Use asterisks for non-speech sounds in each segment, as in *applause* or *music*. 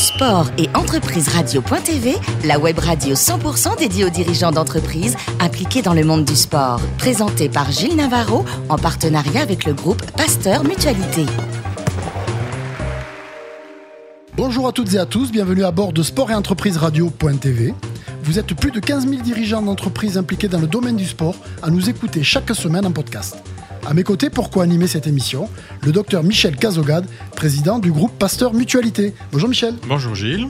Sport et entreprise radio.tv, la web radio 100% dédiée aux dirigeants d'entreprises impliqués dans le monde du sport. Présentée par Gilles Navarro en partenariat avec le groupe Pasteur Mutualité. Bonjour à toutes et à tous, bienvenue à bord de Sport et entreprise radio.tv. Vous êtes plus de 15 000 dirigeants d'entreprises impliqués dans le domaine du sport à nous écouter chaque semaine en podcast. À mes côtés, pourquoi animer cette émission Le docteur Michel Cazogade, président du groupe Pasteur Mutualité. Bonjour Michel. Bonjour Gilles.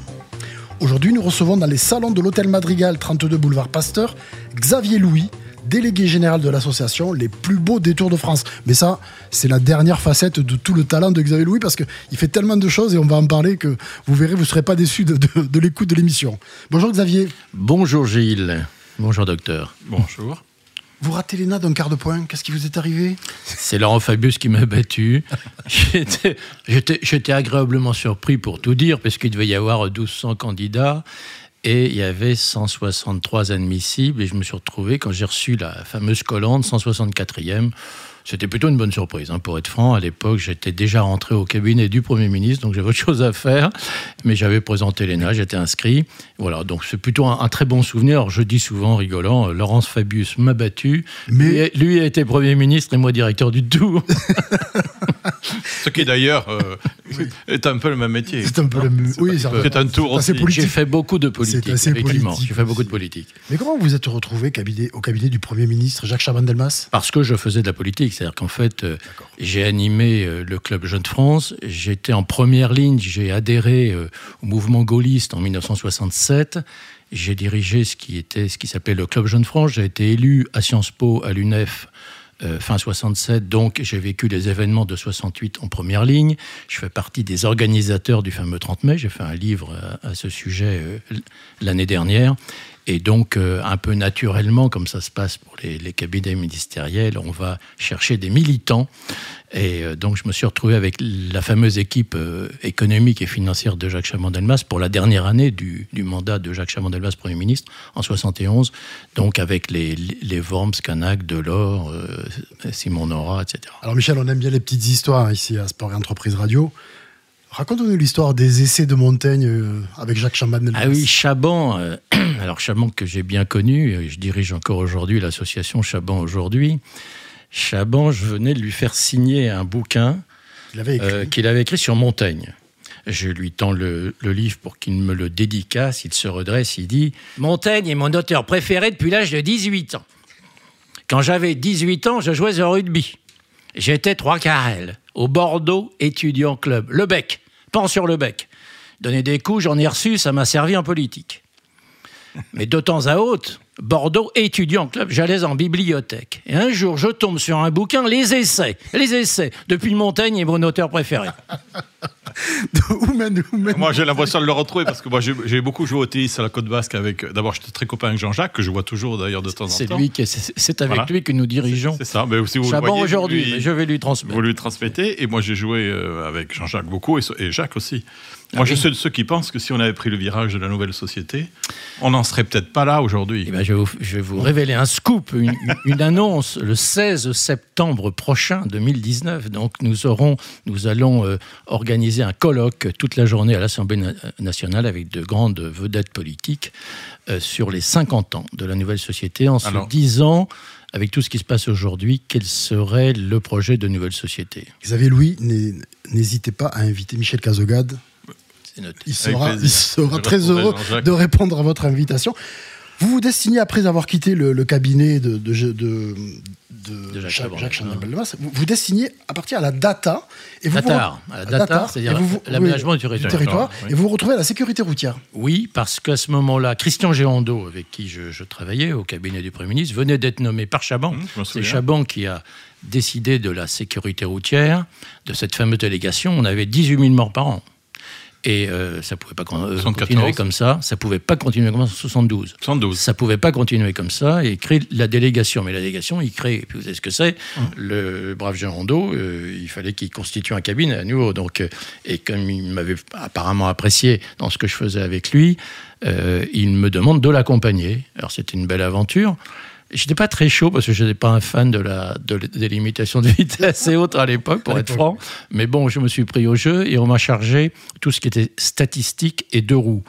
Aujourd'hui, nous recevons dans les salons de l'hôtel Madrigal 32 boulevard Pasteur Xavier Louis, délégué général de l'association Les plus beaux détours de France. Mais ça, c'est la dernière facette de tout le talent de Xavier Louis parce qu'il fait tellement de choses et on va en parler que vous verrez, vous ne serez pas déçus de, de l'écoute de l'émission. Bonjour Xavier. Bonjour Gilles. Bonjour docteur. Bonjour. Vous ratez l'ENA d'un quart de point. Qu'est-ce qui vous est arrivé? C'est Laurent Fabius qui m'a battu. J'étais agréablement surpris pour tout dire, parce qu'il devait y avoir 1200 candidats. Et il y avait 163 admissibles. Et je me suis retrouvé, quand j'ai reçu la fameuse colonne, 164e. C'était plutôt une bonne surprise. Hein, pour être franc, à l'époque, j'étais déjà rentré au cabinet du Premier ministre, donc j'avais autre chose à faire. Mais j'avais présenté l'ENA, j'étais inscrit. Voilà, donc c'est plutôt un, très bon souvenir. Alors, je dis souvent, rigolant, euh, Laurence Fabius m'a battu. Mais... Lui, lui, a été Premier ministre et moi directeur du Tour. *laughs* Ce qui d'ailleurs euh, est un peu le même métier. C'est un peu le même. Oui, c'est un tour aussi. J'ai fait beaucoup de politique. Effectivement, j'ai fait beaucoup de politique. Mais comment vous êtes retrouvé au cabinet du Premier ministre Jacques Chaban-Delmas? Parce que je faisais de la politique. C'est-à-dire qu'en fait, euh, j'ai animé euh, le club Jeune France. J'étais en première ligne. J'ai adhéré au mouvement gaulliste en 1967. J'ai dirigé ce qui était ce qui s'appelait le club Jeune France. J'ai été élu à Sciences Po, à l'UNEF euh, fin 67, donc j'ai vécu les événements de 68 en première ligne. Je fais partie des organisateurs du fameux 30 mai. J'ai fait un livre à, ce sujet euh, l'année dernière. Et donc, euh, un peu naturellement, comme ça se passe pour les, cabinets ministériels, on va chercher des militants. Et euh, donc, je me suis retrouvé avec la fameuse équipe euh, économique et financière de Jacques Chaban-Delmas pour la dernière année du, mandat de Jacques Chaban-Delmas Premier ministre, en 71. Donc, avec les, les Worms, Canac, Delors, Simon Nora, etc. Alors, Michel, on aime bien les petites histoires ici à Sport et Entreprise Radio. Raconte-nous l'histoire des essais de Montaigne euh, avec Jacques Chaban. Ah oui, Chaban. Euh, *clears throat* alors Chaban que j'ai bien connu, euh, je dirige encore aujourd'hui l'association Chaban aujourd'hui. Chaban, je venais de lui faire signer un bouquin qu'il avait, écrit sur Montaigne. Je lui tends le, le livre pour qu'il me le dédicace. Il se redresse, il dit Montaigne est mon auteur préféré depuis l'âge de 18 ans. Quand j'avais 18 ans, je jouais au rugby. J'étais trois carrels au Bordeaux Étudiant Club. Le bec, pan sur le bec. Donner des coups, j'en ai reçu, ça m'a servi en politique. Mais de temps à autre, Bordeaux étudiant club, j'allais en bibliothèque. Et un jour, je tombe sur un bouquin, Les Essais. Les Essais, depuis Montaigne est mon auteur préféré. Moi, j'ai l'impression de le retrouver parce que moi, j'ai beaucoup joué au tennis à la Côte Basque avec. D'abord, j'étais très copain avec Jean-Jacques, que je vois toujours d'ailleurs de temps en temps. C'est lui, c'est avec lui que nous dirigeons. C'est ça. Mais aussi vous aujourd'hui, je vais lui transmettre. Vous lui transmettez. Et moi, j'ai joué euh, avec Jean-Jacques beaucoup et Jacques aussi. Moi, je suis de ceux qui pensent que si on avait pris le virage de la nouvelle société, on n'en serait peut-être pas là aujourd'hui. Eh ben, je, vais vous révéler un scoop, une, annonce le 16 septembre prochain 2019. Donc, nous aurons, nous allons euh, organiser un colloque toute la journée à l'Assemblée nationale avec de grandes vedettes politiques euh, sur les 50 ans de la nouvelle société en se disant avec tout ce qui se passe aujourd'hui, quel serait le projet de nouvelle société. Xavier Louis, n'hésitez pas à inviter Michel Cazogade. Il sera, très heureux de répondre à votre invitation. Vous vous destinez, après avoir quitté le, cabinet de, de, de, Jacques, Jacques vous vous destinez à partir à la data. Et vous data, à la data, c'est-à-dire l'aménagement du territoire. Et vous vous retrouvez à la sécurité routière. Oui, parce qu'à ce moment-là, Christian Géando, avec qui je, travaillais au cabinet du Premier ministre, venait d'être nommé par Chaban. Mmh, c'est Chaban qui a décidé de la sécurité routière, de cette fameuse délégation. On avait 18 000 morts par an. Et euh, ça pouvait pas euh, continuer comme ça. Ça pouvait pas continuer comme ça en 72. 72. Ça pouvait pas continuer comme ça et créer la délégation. Mais la délégation, il crée, puis vous savez ce que c'est, hum. le brave Jean Rondeau, euh, il fallait qu'il constitue un cabinet à nouveau. Donc, et comme il m'avait apparemment apprécié dans ce que je faisais avec lui, il me demande de l'accompagner. Alors c'était une belle aventure. J'étais pas très chaud parce que je n'étais pas un fan de la de, des limitations de vitesse et autres à l'époque, pour être franc. Mais bon, je me suis pris au jeu et on m'a chargé tout ce qui était statistique et deux roues.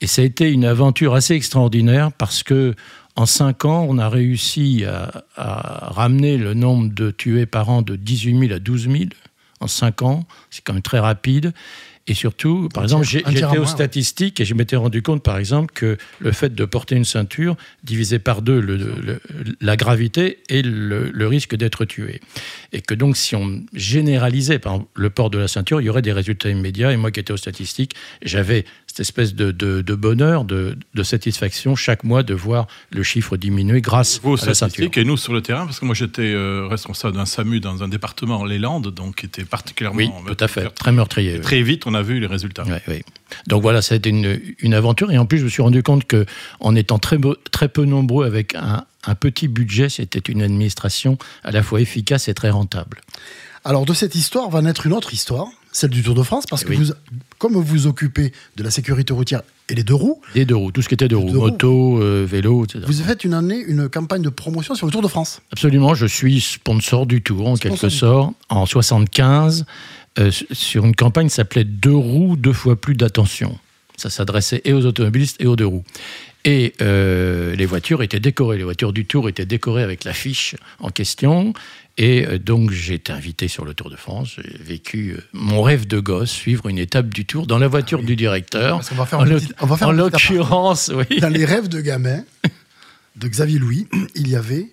Et ça a été une aventure assez extraordinaire parce que en cinq ans, on a réussi à, à ramener le nombre de tués par an de 18 000 à 12 000 en cinq ans. C'est quand même très rapide. Et surtout, par exemple, j'étais aux statistiques et je m'étais rendu compte, par exemple, que le fait de porter une ceinture divisait par deux le, la gravité et le, risque d'être tué. Et que donc, si on généralisait par exemple, le port de la ceinture, il y aurait des résultats immédiats. Et moi qui étais aux statistiques, j'avais cette espèce de, de bonheur, de, satisfaction chaque mois de voir le chiffre diminuer grâce à la ceinture. Et nous sur le terrain, parce que moi j'étais euh, responsable d'un SAMU dans un département, les Landes, donc qui était particulièrement. Oui, tout à fait, très meurtrier. Très vite, on a vu les résultats. Donc voilà, ça a été une, une, aventure. Et en plus, je me suis rendu compte que en étant très, très peu nombreux avec un, un petit budget, c'était une administration à la fois efficace et très rentable. Alors de cette histoire va naître une autre histoire, celle du Tour de France, parce que vous, comme vous occupez de la sécurité routière et les deux roues. Les deux roues, tout ce qui était deux roues, moto, euh, vélo, etc. Vous avez fait une année une campagne de promotion sur le Tour de France. Absolument, je suis sponsor du Tour en quelque sorte, en 75, euh, sur une campagne qui s'appelait Deux roues, deux fois plus d'attention. Ça s'adressait et aux automobilistes et aux deux roues. Et euh, les voitures étaient décorées, les voitures du Tour étaient décorées avec l'affiche en question. Et euh, donc j'ai été invité sur le Tour de France. J'ai vécu euh, mon rêve de gosse, suivre une étape du Tour dans la voiture ah du directeur. On va faire en, va faire en l'occurrence, oui. Dans les rêves de gamin de Xavier Louis, il y avait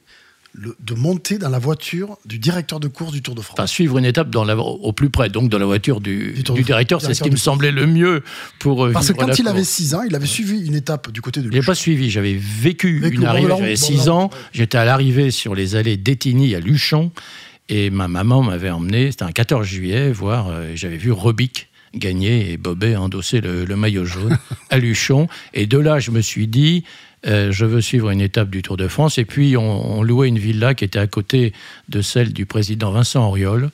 de monter dans la voiture du directeur de course du Tour de France. Enfin, suivre une étape dans la, au plus près, donc dans la voiture du, du, directeur, c'est ce qui me semblait le mieux pour. Euh, Parce que quand il avait 6 ans, il avait suivi une étape du côté de. Je n'ai pas suivi, j'avais vécu, une arrivée, j'avais 6 ans, j'étais à l'arrivée sur les allées d'Etigny à Luchon, et ma maman m'avait emmené, c'était un 14 juillet, voir, euh, j'avais vu Robic gagner et Bobet endosser le, le maillot jaune *laughs* à Luchon. Et de là, je me suis dit, euh, je veux suivre une étape du Tour de France. Et puis, on, louait une villa qui était à côté de celle du président Vincent Auriol.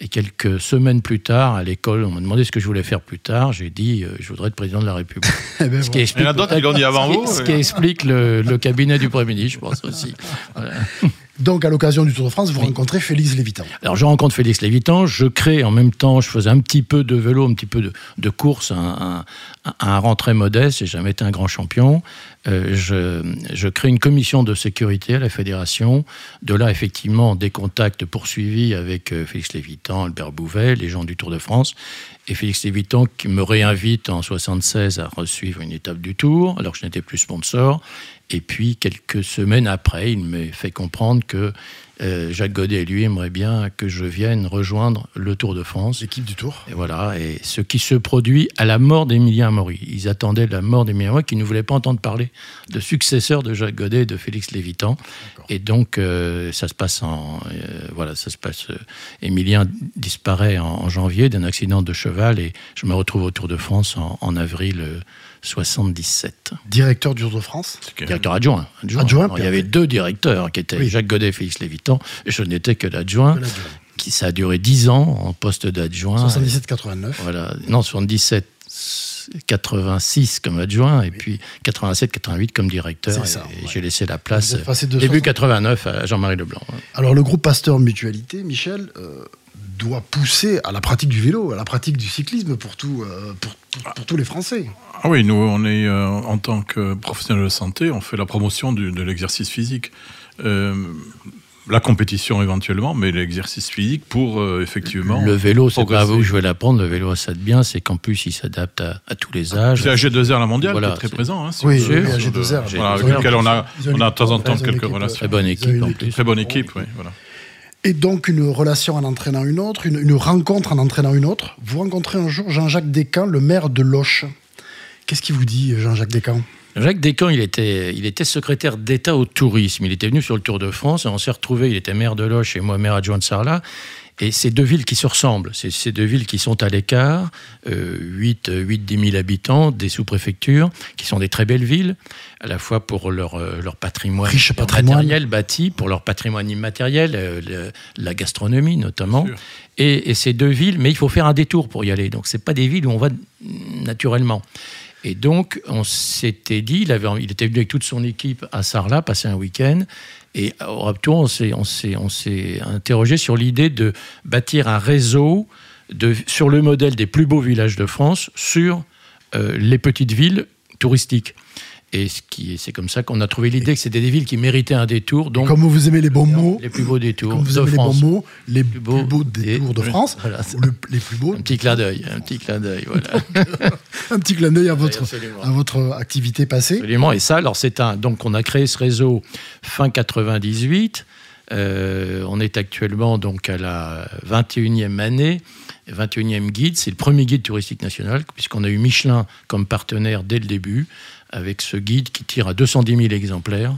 Et quelques semaines plus tard, à l'école, on m'a demandé ce que je voulais faire plus tard. J'ai dit, euh, je voudrais être président de la République. *laughs* Eh ben ce qui explique, dit *laughs* avant vous. Ce qui explique le, cabinet du Premier ministre, je pense aussi. *laughs* Donc, à l'occasion du Tour de France, vous rencontrez Félix Lévitan. Alors, je rencontre Félix Lévitan. Je crée en même temps, je faisais un petit peu de vélo, un petit peu de, course, un, un, rang très modeste. J'ai jamais été un grand champion. Euh, je, je, crée une commission de sécurité à la fédération. De là, effectivement, des contacts poursuivis avec euh, Félix Lévitan, Albert Bouvet, les gens du Tour de France. Et Félix Lévitan qui me réinvite en 76 à resuivre une étape du Tour, alors que je n'étais plus sponsor. Et puis, quelques semaines après, il me fait comprendre que euh, Jacques Godet, lui, aimerait bien que je vienne rejoindre le Tour de France. L'équipe du Tour. Et voilà, et ce qui se produit à la mort d'Emilien Maury. Ils attendaient la mort d'Emilien Maury, qui ne voulaient pas entendre parler de successeur de Jacques Godet et de Félix Lévitan. Et donc, euh, ça se passe en. Euh, voilà, ça se passe. Emilien disparaît en, janvier d'un accident de cheval et je me retrouve au Tour de France en, en avril 77. Directeur du Tour de France Directeur adjoint. adjoint. il y avait deux directeurs qui étaient Jacques Godet et Félix Lévitan. Et je n'étais que l'adjoint. Qui, ça a duré 10 ans en poste d'adjoint. 77-89. Voilà. Non, 77. 86 comme adjoint et puis 87-88 comme directeur. et j'ai laissé la place début 89 à Jean-Marie Leblanc. Alors le groupe Pasteur Mutualité, Michel, euh, doit pousser à la pratique du vélo, à la pratique du cyclisme pour, tout, euh, pour, tous les Français. Ah oui, nous, on est, euh, en tant que professionnels de santé, on fait la promotion de l'exercice physique. Euh, la compétition éventuellement, mais l'exercice physique pour effectivement. Le vélo, c'est pas à vous que je vais l'apprendre. Le vélo, ça bien, c'est qu'en plus, il s'adapte à, tous les âges. C'est AG2R la mondiale qui est très présent. Hein, oui, AG2R. Voilà, avec lequel on a, on a de temps en temps quelques relations. Très bonne équipe en plus. Très bonne équipe, oui. Voilà. Et donc une relation en entraînant une autre, une, rencontre en entraînant une autre. Vous rencontrez un jour Jean-Jacques Descamps, le maire de Loche. Qu'est-ce qu'il vous dit, Jean-Jacques Descamps? Jacques Descamps, il était, il était secrétaire d'État au tourisme. Il était venu sur le Tour de France et on s'est retrouvés. Il était maire de Loche et moi maire adjoint de Sarlat. Et c'est deux villes qui se ressemblent, c'est ces deux villes qui sont à l'écart, euh, 8, 8, 10 000 habitants, des sous-préfectures, qui sont des très belles villes, à la fois pour leur, euh, leur patrimoine, Riche matériel bâti, pour leur patrimoine immatériel, euh, la gastronomie notamment. Et, et, ces deux villes, mais il faut faire un détour pour y aller. Donc c'est pas des villes où on va naturellement. Et donc, on s'était dit, il, était venu avec toute son équipe à Sarlat, passer un week-end. Et au retour, on s'est, on s'est, interrogé sur l'idée de bâtir un réseau sur le modèle des plus beaux villages de France sur euh, les petites villes touristiques. Et c'est comme ça qu'on a trouvé l'idée que c'était des villes qui méritaient un détour. Donc, comme vous aimez les bons mots, les plus beaux détours comme vous de aimez France. les bons mots, les plus beaux, détours de France, voilà, ou le- les plus beaux. un petit clin d'œil, un petit clin d'œil, voilà. *laughs* Un petit clin d'œil à votre, absolument. à votre activité passée. Absolument. Et ça, alors c'est un. Donc, on a créé ce réseau fin 98. Euh, on est actuellement donc à la 21e année, 21e guide. C'est le premier guide touristique national, puisqu'on a eu Michelin comme partenaire dès le début, avec ce guide qui tire à 210 000 exemplaires.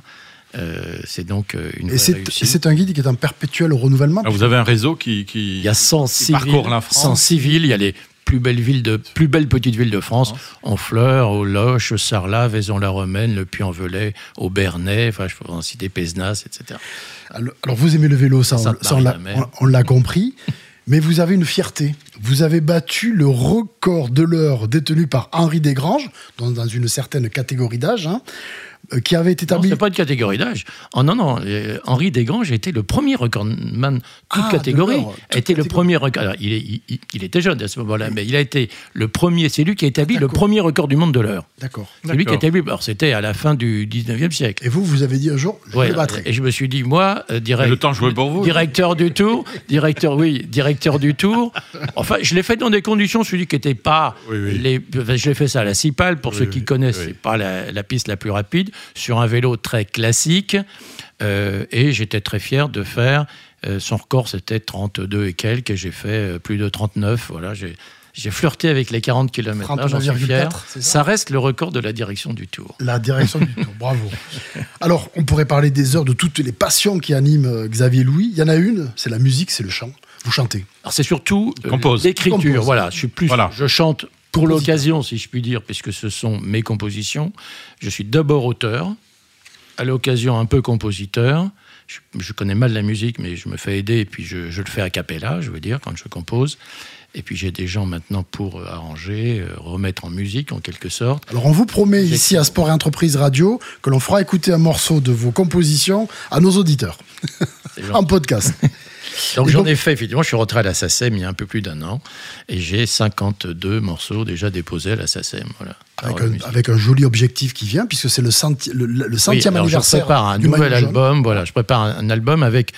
Euh, c'est donc euh, une Et c'est réussite. et c'est un guide qui est en perpétuel renouvellement. Ah, vous avez un réseau qui, qui, Il y a 106 parcourt villes, la France. 106 villes. Il y a les plus belles villes de plus belles petites villes de France, Honfleur, au Loche, Sarlat, Vaison-la-Romaine, Le Puy-en-Velay, au Bernay, enfin je peux en citer Pézenas, etc. Alors, alors, vous aimez le vélo, ça, on, Ça, ça, on l'a- Marie-la-Mer. on- on l'a compris. Mais vous avez une fierté. Vous avez battu le record de l'heure détenu par Henri Desgranges, dans, une certaine catégorie d'âge, hein, qui avait été Non, établi. c'est pas de catégorie d'âge. Oh non, non, euh, Henri Desgranges était le premier recordman, toute Ah, catégorie. toute était le catégorie. premier record. alors, il, est- il- il- était jeune à ce moment-là, mais il a été le premier, c'est lui qui a établi le D'accord. premier record du monde de l'heure. D'accord. C'est lui qui a établi, alors c'était à la fin du 19e siècle. Et vous, vous avez dit un jour, je Ouais, le battrai. et je me suis dit, moi, euh, direct, Le temps jouait pour vous. directeur du tour, directeur, oui, directeur du tour. Enfin, je l'ai fait dans des conditions, celui qui n'était pas. Oui, oui. Les, enfin, je l'ai fait ça à la Cipale, pour Oui, ceux oui, qui connaissent, oui. c'est pas la, la piste la plus rapide, sur un vélo très classique. Euh, et j'étais très fier de faire. euh, son record, c'était 32 et quelques, et j'ai fait euh, plus de 39. Voilà, j'ai. J'ai flirté avec les 40 km. J'en suis 39,4, fier. ça? Ça reste le record de la direction du Tour. La direction du tour, bravo. Alors, on pourrait parler des heures de toutes les passions qui animent Xavier Louis. Il y en a une, c'est la musique, c'est le chant. Vous chantez? Alors c'est surtout euh, Compose. l'écriture. Voilà, je suis plus, Voilà. je chante pour l'occasion, si je puis dire, puisque ce sont mes compositions. Je suis d'abord auteur, à l'occasion un peu compositeur. Je, je connais mal la musique, mais je me fais aider et puis je, je le fais a cappella, je veux dire, quand je compose. Et puis j'ai des gens maintenant pour euh, arranger, euh, remettre en musique en quelque sorte. Alors, on vous promet ici à Sport et Entreprise Radio que l'on fera écouter un morceau de vos compositions à nos auditeurs en *laughs* podcast. *laughs* Donc j'en donc- ai fait, effectivement, je suis rentré à la SACEM il y a un peu plus d'un an, et j'ai 52 morceaux déjà déposés à la SACEM. Voilà. Avec un, musique. avec un joli objectif qui vient, puisque c'est le, centi- le, le Oui, centième alors anniversaire. Je prépare un du nouvel album. Voilà, je prépare un, un album avec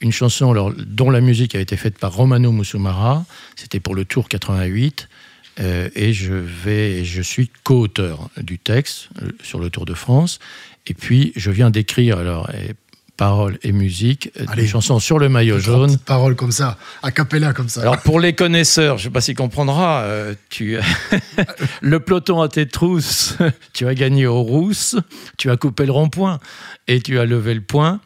une chanson alors, dont la musique a été faite par Romano Musumara. C'était pour le Tour 88. euh, et je vais, je suis co-auteur du texte euh, sur le Tour de France. Et puis, je viens d'écrire alors paroles et musique euh, Allez. une chanson sur le maillot jaune. paroles comme ça, a cappella comme ça. Alors pour les connaisseurs, je ne sais pas s'ils comprendra, euh, tu *laughs* le peloton à tes trousses, *laughs* tu as gagné aux rousses, tu as coupé le rond-point et tu as levé le poing.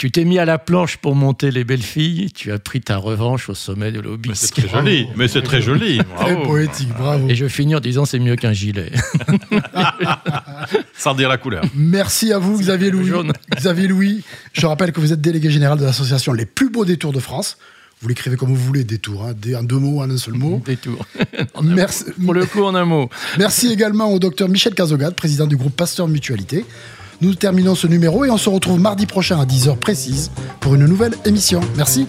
Tu t'es mis à la planche pour monter les belles filles, tu as pris ta revanche au sommet de Mais c'est très joli. Mais c'est très joli. Très *laughs* poétique, bravo. Et je finis en disant c'est mieux qu'un gilet. Sans dire la couleur. Merci à vous, Xavier Louis. jaune. Xavier Louis, je rappelle que vous êtes délégué général de l'association Les Plus Beaux Détours de France. Vous l'écrivez comme vous voulez, détour, hein, en deux mots, en un seul mot. Détour. *laughs* Merci, Pour le coup, en un mot. merci également au docteur Michel Cazogade, président du groupe Pasteur Mutualité. Nous terminons ce numéro et on se retrouve mardi prochain à 10h précise pour une nouvelle émission. Merci.